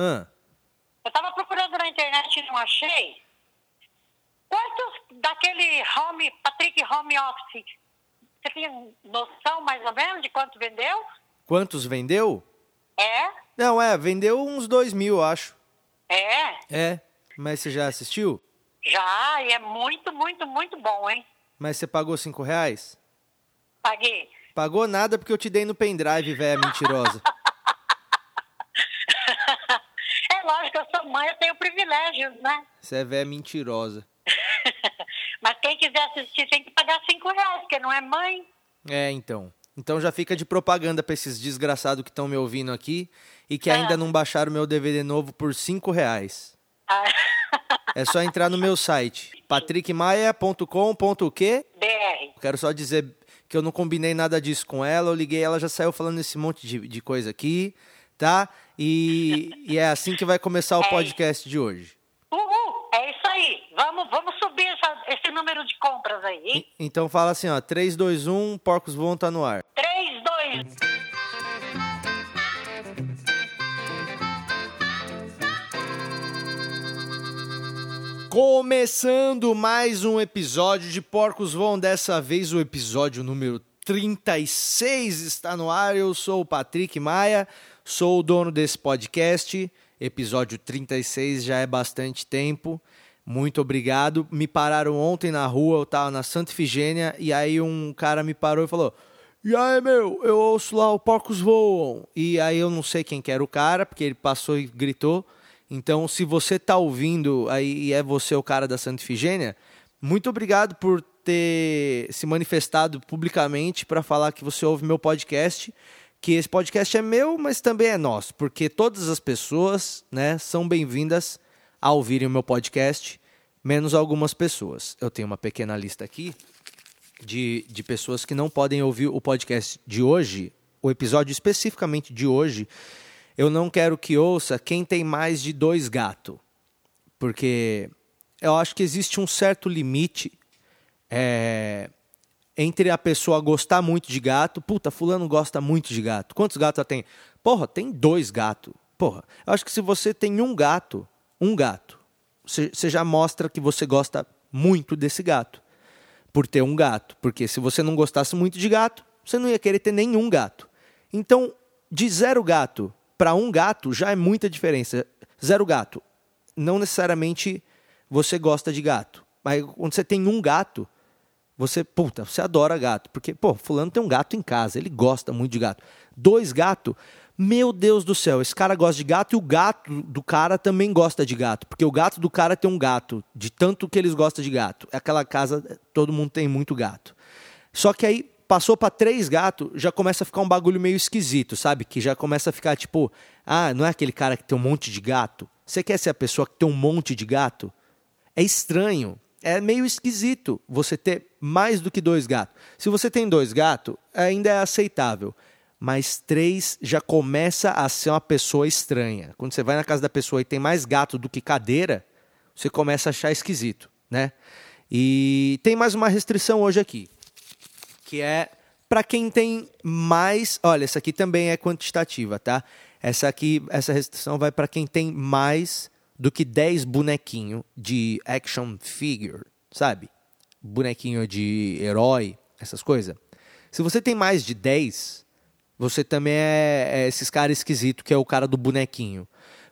Ah, Eu tava procurando na internet e não achei. Quantos daquele home, Patrick Home Office, você tem noção mais ou menos de quanto vendeu? quantos vendeu? É, Não, é, vendeu uns dois mil, acho. é, É, mas você já assistiu? já, e é muito, muito, muito bom, hein? Mas você pagou cinco reais? Paguei. Pagou nada porque eu te dei no pendrive, velha mentirosa. É lógico, eu sou mãe, eu tenho privilégios, né? Você é mentirosa. Mas quem quiser assistir tem que pagar cinco reais, porque não é mãe. É, então. Então já fica de propaganda pra esses desgraçados que estão me ouvindo aqui e que Ah. ainda não baixaram meu DVD novo por cinco reais. Ah, É só entrar no meu site, patrickmaia.com.q. BR. Quero só dizer que eu não combinei nada disso com ela. Eu liguei, ela já saiu falando esse monte de, de coisa aqui, tá? E, e é assim que vai começar o podcast de hoje. Uhul, é isso aí. Vamos, vamos subir essa- esse número de compras aí, hein? Então fala assim, ó, 3, 2, 1, Porcos Voam tá no ar. 3, 2, Começando mais um episódio de Porcos Voam, dessa vez o episódio número 36 está no ar. Eu sou o Patrick Maia, sou o dono desse podcast. Episódio 36 já é bastante tempo. Muito obrigado. Me pararam ontem na rua, eu tava na Santa Ifigênia, e aí um cara me parou e falou: E aí, meu, eu ouço lá o Porcos Voam. E aí eu não sei quem que era o cara, porque ele passou e gritou. Então, se você tá ouvindo aí e é você o cara da Santa Ifigênia, muito obrigado por ter se manifestado publicamente para falar que você ouve meu podcast, que esse podcast é meu, mas também é nosso, porque todas as pessoas, né, são bem-vindas a ouvirem o meu podcast, menos algumas pessoas. Eu tenho uma pequena lista aqui de, de pessoas que não podem ouvir o podcast de hoje, o episódio especificamente de hoje, eu não quero que ouça quem tem mais de dois gatos. Porque eu acho que existe um certo limite é, entre a pessoa gostar muito de gato. Puta, fulano gosta muito de gato. Quantos gatos ela tem? Porra, tem dois gatos. Porra, eu acho que se você tem um gato, um gato, você já mostra que você gosta muito desse gato. Por ter um gato. Porque se você não gostasse muito de gato, você não ia querer ter nenhum gato. Então, de zero gato para um gato já é muita diferença. Zero gato. Não necessariamente você gosta de gato. Mas quando você tem um gato, você, puta, você adora gato. Porque, pô, fulano tem um gato em casa, ele gosta muito de gato. Dois gatos, meu Deus do céu, esse cara gosta de gato e o gato do cara também gosta de gato. Porque o gato do cara tem um gato, de tanto que eles gostam de gato. É aquela casa, todo mundo tem muito gato. Só que aí passou pra três gatos, já começa a ficar um bagulho meio esquisito, sabe? Que já começa a ficar tipo, ah, não é aquele cara que tem um monte de gato? Você quer ser a pessoa que tem um monte de gato? É estranho, é meio esquisito você ter mais do que dois gatos. Se você tem dois gatos, ainda é aceitável. Mas três já começa a ser uma pessoa estranha. Quando você vai na casa da pessoa e tem mais gato do que cadeira, você começa a achar esquisito, né? E tem mais uma restrição hoje aqui que é para quem tem mais. Olha, essa aqui também é quantitativa, tá? Essa aqui, essa restrição vai para quem tem mais do que 10 bonequinho de action figure, sabe? Bonequinho de herói, essas coisas. Se você tem mais de 10, você também é, é esses caras esquisitos que é o cara do bonequinho.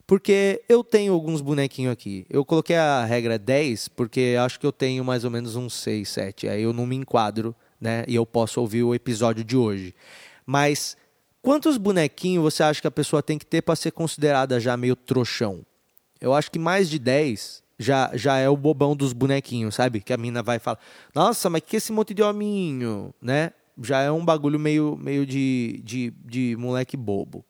Porque eu tenho alguns bonequinhos aqui. Eu coloquei a regra 10 porque acho que eu tenho mais ou menos uns 6, 7. Aí eu não me enquadro, né? E eu posso ouvir o episódio de hoje. Mas quantos bonequinhos você acha que a pessoa tem que ter para ser considerada já meio trouxão? Eu acho que mais de 10 já, já é o bobão dos bonequinhos, sabe? Que a mina vai falar, nossa, mas que esse monte de hominho, né? Já é um bagulho meio, meio de, de, de moleque bobo.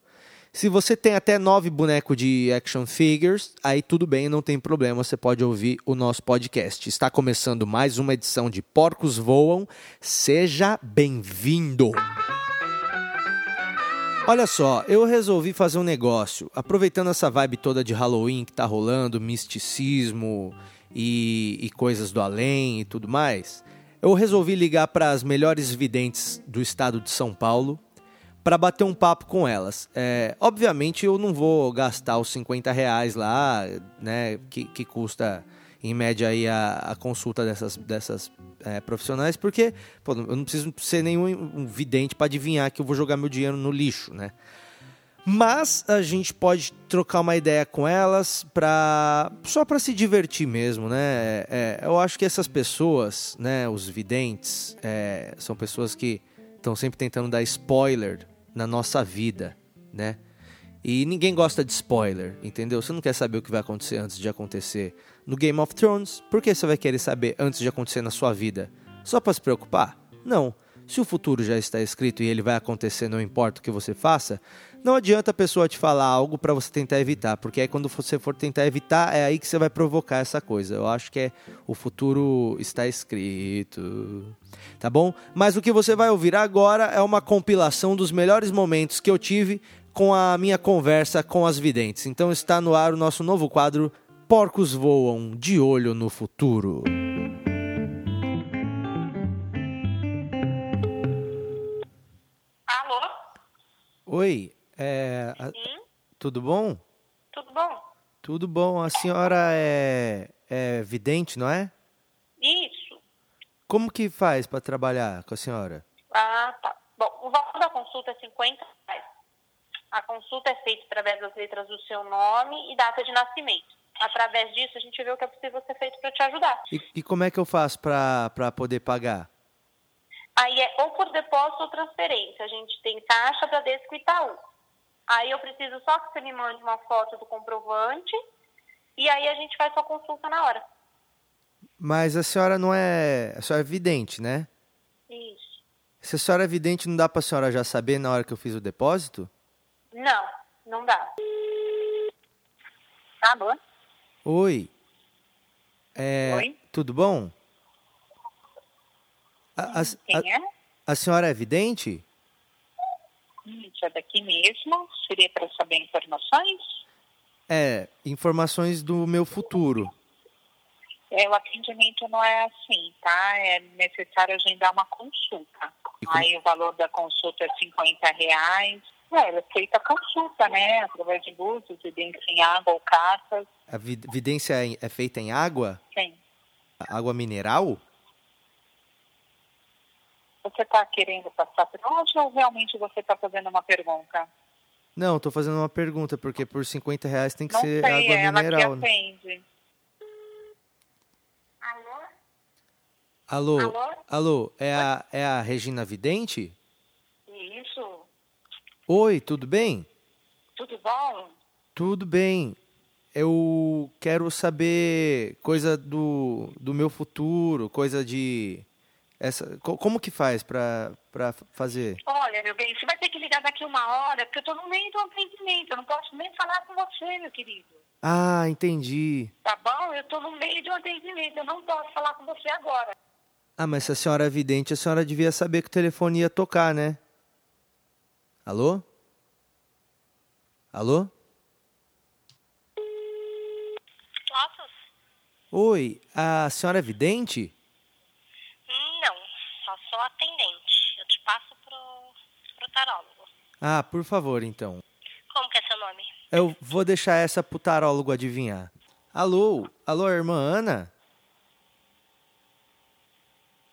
Se você tem até nove bonecos de action figures, aí tudo bem, não tem problema, você pode ouvir o nosso podcast. Está começando mais uma edição de Porcos Voam. Seja bem-vindo! Olha só, eu resolvi fazer um negócio, aproveitando essa vibe toda de Halloween que tá rolando, misticismo e, e coisas do além e tudo mais. Eu resolvi ligar para as melhores videntes do estado de São Paulo para bater um papo com elas. É, obviamente eu não vou gastar os 50 reais lá, né, que, que custa em média aí a, a consulta dessas, dessas é, profissionais, porque pô, eu não preciso ser nenhum um vidente para adivinhar que eu vou jogar meu dinheiro no lixo, né? Mas a gente pode trocar uma ideia com elas para só para se divertir mesmo, né? É, eu acho que essas pessoas, né, os videntes, é, são pessoas que estão sempre tentando dar spoiler na nossa vida, né? E ninguém gosta de spoiler, entendeu? Você não quer saber o que vai acontecer antes de acontecer no Game of Thrones. Por que você vai querer saber antes de acontecer na sua vida? Só para se preocupar? Não. Se o futuro já está escrito e ele vai acontecer, não importa o que você faça, não adianta a pessoa te falar algo para você tentar evitar, porque aí quando você for tentar evitar, é aí que você vai provocar essa coisa. Eu acho que é o futuro está escrito. Tá bom? Mas o que você vai ouvir agora é uma compilação dos melhores momentos que eu tive com a minha conversa com as videntes. Então está no ar o nosso novo quadro Porcos Voam de Olho no Futuro. Alô? Oi, é, a- tudo bom? Tudo bom? Tudo bom. A senhora é, é vidente, não é? Isso. Como que faz para trabalhar com a senhora? Ah, tá. Bom, o valor da consulta é 50 reais. A consulta é feita através das letras do seu nome e data de nascimento. Através disso, a gente vê o que é possível ser feito para te ajudar. E, e como é que eu faço para poder pagar? Aí é ou por depósito ou transferência. A gente tem Caixa, Bradesco e Itaú. Aí eu preciso só que você me mande uma foto do comprovante e aí a gente faz sua consulta na hora. Mas a senhora não é. A senhora é vidente, né? Isso. Se a senhora é vidente, não dá para a senhora já saber na hora que eu fiz o depósito? Não, não dá. Tá bom. Oi. É, Oi. Tudo bom? A, a- Quem é? a- a senhora é vidente? Isso é daqui mesmo? Seria para saber informações? É, informações do meu futuro. É, o atendimento não é assim, tá? É necessário agendar uma consulta. Aí o valor da consulta é 50 reais. É, ela é feita a consulta, né? Através de luzes, vidência em água ou cartas. A vid- vidência é feita em água? Sim. Água mineral? Você está querendo passar por onde ou realmente você está fazendo uma pergunta? Não, tô fazendo uma pergunta, porque por 50 reais tem que não ser sei, água é ela mineral. que né? atende. Alô? Alô? Alô? Alô, é a, é a Regina Vidente? Oi, tudo bem? Tudo bom? Tudo bem. Eu quero saber coisa do, do meu futuro, coisa de. Essa, co- como que faz pra, pra fazer? Olha, meu bem, você vai ter que ligar daqui uma hora, porque eu tô no meio do atendimento. Eu não posso nem falar com você, meu querido. Ah, entendi. Tá bom? Eu tô no meio de um atendimento. Eu não posso falar com você agora. Ah, mas se a senhora é vidente, a senhora devia saber que o telefone ia tocar, né? Alô? Alô? Posso? Oi, a senhora é vidente? Não, só sou atendente. Eu te passo pro, pro tarólogo. Ah, por favor, então. Como que é seu nome? Eu vou deixar essa pro tarólogo adivinhar. Alô? Alô, irmã Ana?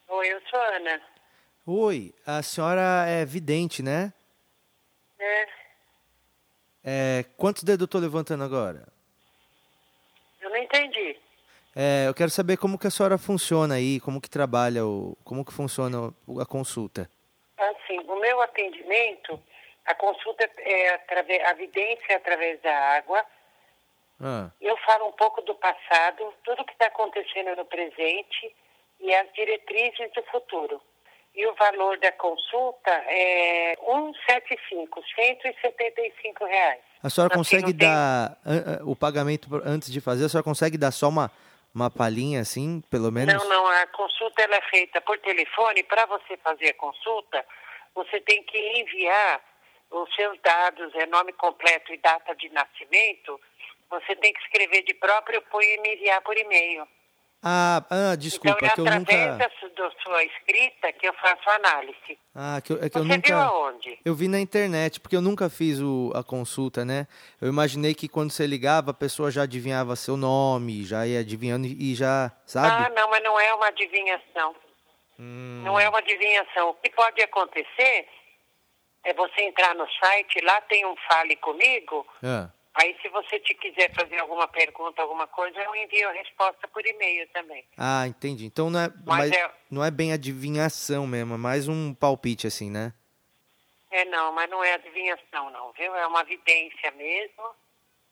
Oi, eu sou Ana. Oi, a senhora é vidente, né? É, É, quantos dedos eu tô levantando agora? eu não entendi. É, eu quero saber como que a senhora funciona aí, como que trabalha, o, como que funciona a consulta. Assim, o meu atendimento, a consulta é através, a vidência é através da água. Ah, Eu falo um pouco do passado, tudo que está acontecendo no presente e as diretrizes do futuro. E o valor da consulta é 175, 175 reais. a senhora consegue tem- dar an- o pagamento antes de fazer? A senhora consegue dar só uma, uma palhinha assim, pelo menos? Não, não, a consulta ela é feita por telefone. Para você fazer a consulta, você tem que enviar os seus dados, é nome completo e data de nascimento. Você tem que escrever de próprio punho e me enviar por e-mail. Ah, ah, desculpa, então, é que eu através nunca. da su- da sua escrita que eu faço análise. Ah, que eu, é que eu Você nunca. viu aonde? Eu vi na internet, porque eu nunca fiz o- a consulta, né? Eu imaginei que quando você ligava, a pessoa já adivinhava seu nome, já ia adivinhando e já, Ah, sabe? não, mas não é uma adivinhação. Hum. Não é uma adivinhação. O que pode acontecer é você entrar no site, lá tem um Fale Comigo. Ah, Aí, se você te quiser fazer alguma pergunta, alguma coisa, eu envio a resposta por e-mail também. Ah, entendi. Então não é, Mas mas é- não é bem adivinhação mesmo, é mais um palpite assim, né? É, não, mas não é adivinhação, não, viu? É uma vidência mesmo.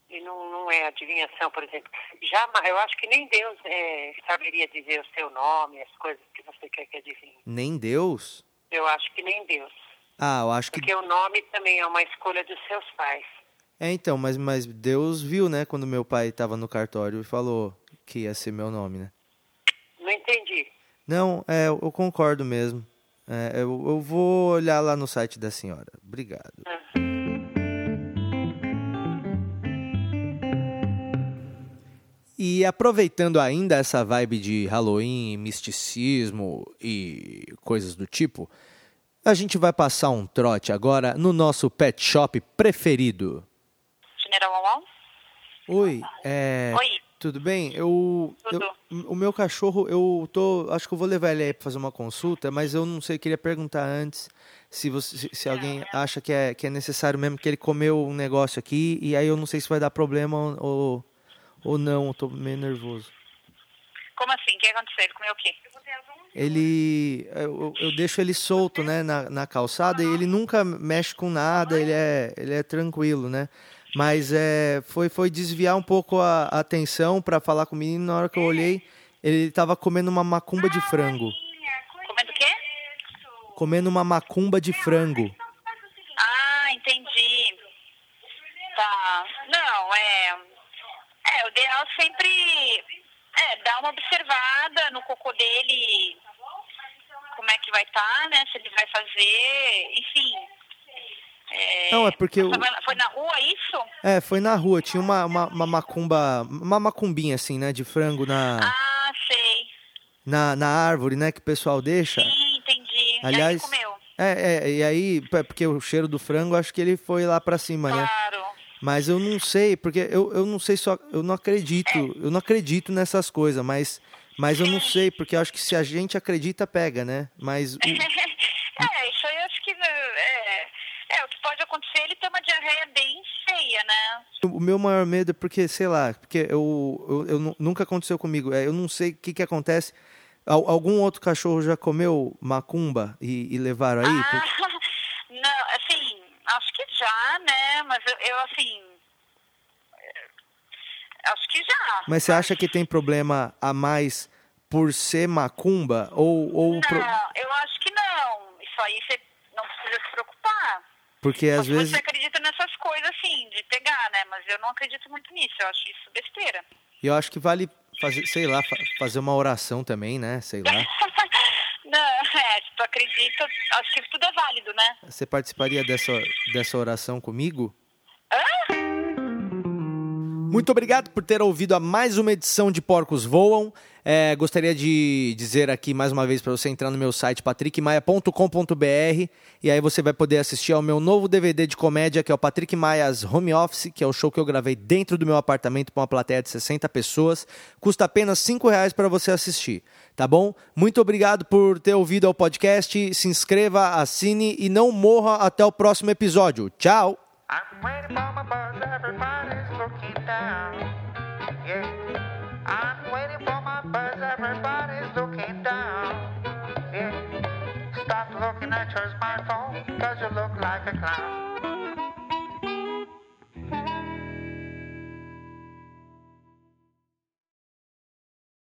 E não, não é adivinhação, por exemplo. Jamais, eu acho que nem Deus é, saberia dizer o seu nome, as coisas que você quer que adivinhe. Nem Deus? Eu acho que nem Deus. Ah, eu acho que. Porque o nome também é uma escolha dos seus pais. É, então, mas, mas Deus viu, né, quando meu pai estava no cartório e falou que ia ser meu nome, né? Não entendi. Não, é, eu concordo mesmo. É, eu, eu vou olhar lá no site da senhora. Obrigado. E aproveitando ainda essa vibe de Halloween, misticismo e coisas do tipo, a gente vai passar um trote agora no nosso pet shop preferido. Oi, é. Oi. Tudo bem? Eu, Tudo. eu- o meu cachorro, eu tô, acho que eu vou levar ele aí para fazer uma consulta, mas eu não sei, queria perguntar antes se você, se, se alguém acha que é, que é necessário mesmo que ele comeu um negócio aqui e aí eu não sei se vai dar problema ou ou não, eu tô meio nervoso. Como assim? O que aconteceu? Ele comeu o quê? Ele, eu, eu deixo ele solto, né, na, na calçada e ele nunca mexe com nada, ele é, ele é tranquilo, né? Mas é, foi, foi desviar um pouco a, a atenção para falar com o menino. Na hora que eu olhei, ele estava comendo uma macumba de frango. Comendo o quê? Comendo uma macumba de frango. Ah, entendi. Tá. Não, é. É, o ideal sempre é dar uma observada no cocô dele, como é que vai estar, né? Se ele vai fazer, enfim. É, Não, é porque eu- Foi na- rua isso? É, foi na rua. Tinha uma, uma, uma macumba, uma macumbinha assim, né, de frango na, Ah, sei. na, na árvore, né, que o pessoal deixa. Sim, entendi. Aliás, e aí comeu. é, é, e aí, é, porque o cheiro do frango, acho que ele foi lá pra cima, né? Claro. Mas eu não sei, porque eu, eu não sei só. Eu não acredito. Eu não acredito nessas coisas, mas, mas eu não sei, porque eu acho que se a gente acredita, pega, né? Mas. o- é, isso aí eu acho que né, é, é, o que pode acontecer é ele ter uma diarreia bem feia, né? O meu maior medo é porque, sei lá, porque eu, eu, eu nu- nunca aconteceu comigo. É, eu não sei o que, que acontece. Al- algum outro cachorro já comeu macumba e, e levaram aí? Ah, não, assim, acho que já, né? Mas eu, eu, assim. é, Acho que já. Mas você acha que tem problema a mais por ser macumba? Ou, ou pro- Não, eu acho que não. Isso aí você não precisa se preocupar. porque às se vezes. você acredita nessas coisas, assim, de pegar, né? Mas eu não acredito muito nisso. Eu acho isso besteira. Eu acho que vale fazer, sei lá, fa- fazer uma oração também, né? Sei lá. não, é, se tu acredita, acho que tudo é válido, né? Você participaria dessa, dessa oração comigo? Muito obrigado por ter ouvido a mais uma edição de Porcos Voam. É, gostaria de dizer aqui mais uma vez para você entrar no meu site patrickmaia.com.br e aí você vai poder assistir ao meu novo DVD de comédia, que é o Patrick Maias Home Office, que é o show que eu gravei dentro do meu apartamento para uma plateia de 60 pessoas. Custa apenas 5 reais para você assistir, tá bom? Muito obrigado por ter ouvido ao podcast. Se inscreva, assine e não morra até o próximo episódio. Tchau! Like a clown.